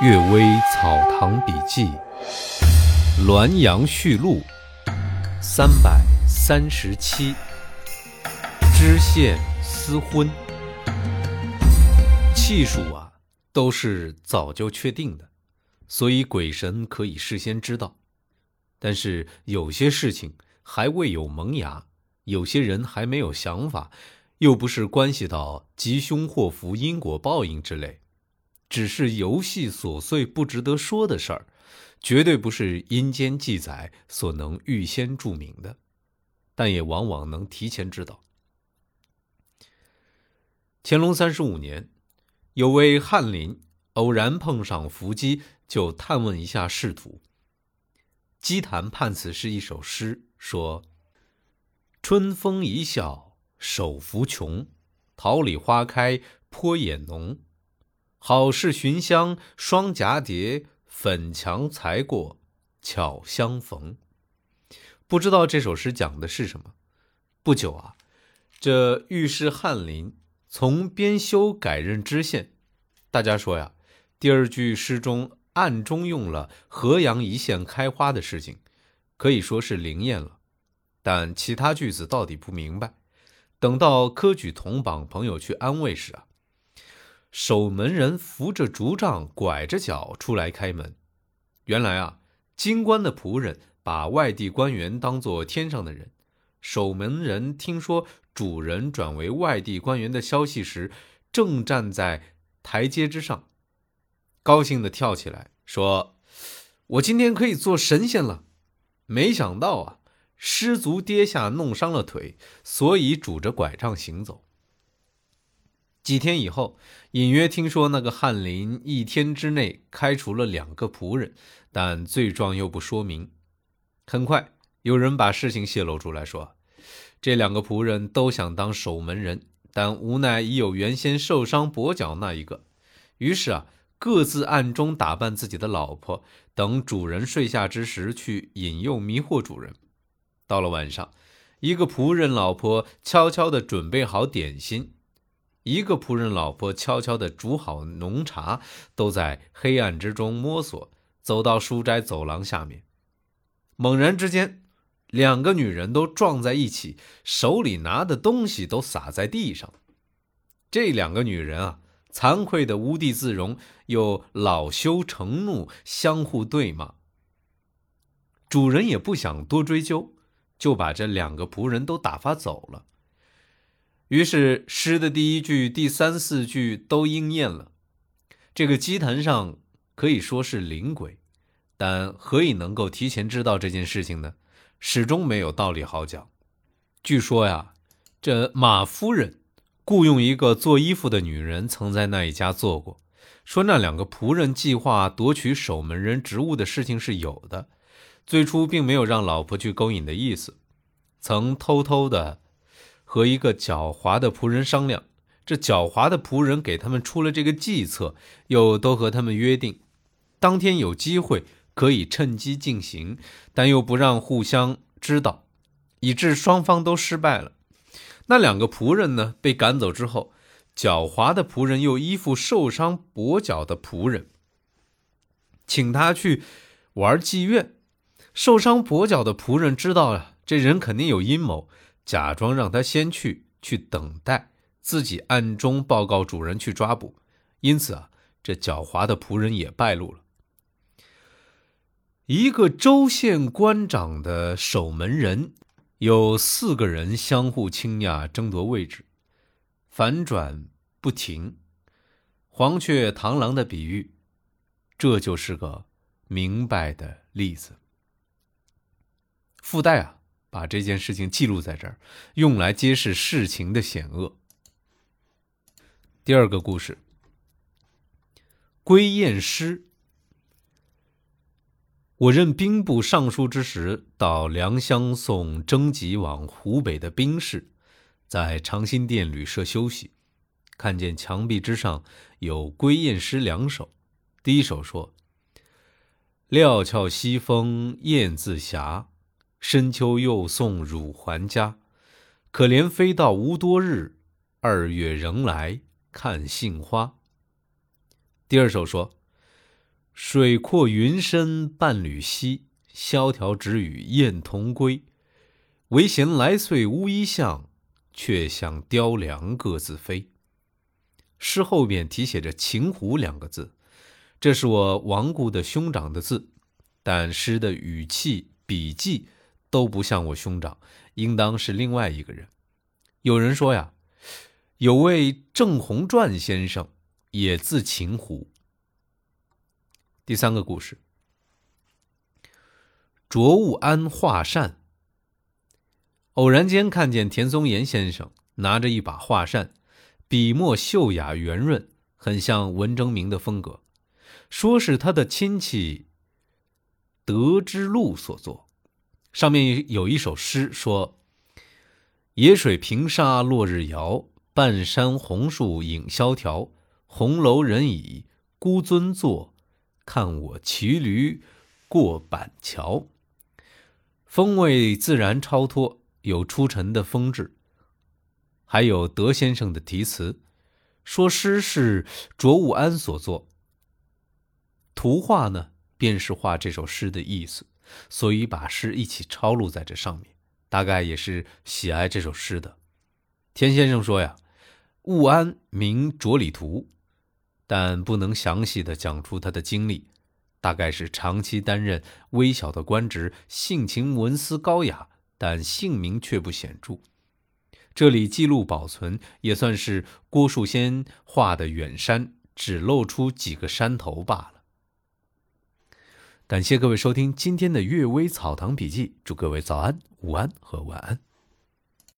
《岳微草堂笔记》《滦阳序录》三百三十七，知县私婚，气数啊都是早就确定的，所以鬼神可以事先知道。但是有些事情还未有萌芽，有些人还没有想法，又不是关系到吉凶祸福、因果报应之类。只是游戏琐碎不值得说的事儿，绝对不是阴间记载所能预先注明的，但也往往能提前知道。乾隆三十五年，有位翰林偶然碰上伏击，就探问一下仕途。姬坛判词是一首诗，说：“春风一笑手扶琼，桃李花开颇眼浓。”好事寻香双蛱蝶，粉墙才过巧相逢。不知道这首诗讲的是什么。不久啊，这御史翰林从编修改任知县。大家说呀，第二句诗中暗中用了河阳一线开花的事情，可以说是灵验了。但其他句子到底不明白。等到科举同榜朋友去安慰时啊。守门人扶着竹杖，拐着脚出来开门。原来啊，京官的仆人把外地官员当作天上的人。守门人听说主人转为外地官员的消息时，正站在台阶之上，高兴地跳起来说：“我今天可以做神仙了！”没想到啊，失足跌下，弄伤了腿，所以拄着拐杖行走。几天以后，隐约听说那个翰林一天之内开除了两个仆人，但罪状又不说明。很快，有人把事情泄露出来，说这两个仆人都想当守门人，但无奈已有原先受伤跛脚那一个，于是啊，各自暗中打扮自己的老婆，等主人睡下之时去引诱迷惑主人。到了晚上，一个仆人老婆悄悄地准备好点心。一个仆人老婆悄悄地煮好浓茶，都在黑暗之中摸索，走到书斋走廊下面。猛然之间，两个女人都撞在一起，手里拿的东西都洒在地上。这两个女人啊，惭愧的无地自容，又恼羞成怒，相互对骂。主人也不想多追究，就把这两个仆人都打发走了。于是诗的第一句、第三四句都应验了。这个祭坛上可以说是灵鬼，但何以能够提前知道这件事情呢？始终没有道理好讲。据说呀，这马夫人雇佣一个做衣服的女人，曾在那一家做过。说那两个仆人计划夺取守门人职务的事情是有的，最初并没有让老婆去勾引的意思，曾偷偷的。和一个狡猾的仆人商量，这狡猾的仆人给他们出了这个计策，又都和他们约定，当天有机会可以趁机进行，但又不让互相知道，以致双方都失败了。那两个仆人呢，被赶走之后，狡猾的仆人又依附受伤跛脚的仆人，请他去玩妓院。受伤跛脚的仆人知道了，这人肯定有阴谋。假装让他先去，去等待，自己暗中报告主人去抓捕。因此啊，这狡猾的仆人也败露了。一个州县官长的守门人，有四个人相互倾轧，争夺位置，反转不停。黄雀螳螂的比喻，这就是个明白的例子。附带啊。把这件事情记录在这儿，用来揭示事情的险恶。第二个故事，归雁诗。我任兵部尚书之时，到良乡送征集往湖北的兵士，在长辛店旅社休息，看见墙壁之上有归雁诗两首。第一首说：“料峭西风雁自霞。”深秋又送汝还家，可怜飞到无多日，二月仍来看杏花。第二首说：水阔云深半缕稀，萧条只与燕同归。唯嫌来岁乌衣巷，却向雕梁各自飞。诗后面题写着“秦湖”两个字，这是我亡故的兄长的字，但诗的语气、笔迹都不像我兄长，应当是另外一个人。有人说呀，有位郑鸿传先生也字秦湖。第三个故事：卓物安画扇。偶然间看见田松岩先生拿着一把画扇，笔墨秀雅圆润，很像文征明的风格。说是他的亲戚德之路所作。上面有一首诗，说：“野水平沙落日遥，半山红树影萧条。红楼人倚孤尊坐。”看我骑驴过板桥，风味自然超脱，有出尘的风致。还有德先生的题词，说诗是卓物安所作，图画呢便是画这首诗的意思，所以把诗一起抄录在这上面，大概也是喜爱这首诗的。田先生说呀，物安名卓里图。但不能详细的讲出他的经历，大概是长期担任微小的官职，性情文思高雅，但姓名却不显著。这里记录保存，也算是郭树先画的远山，只露出几个山头罢了。感谢各位收听今天的《阅微草堂笔记》，祝各位早安、午安和晚安。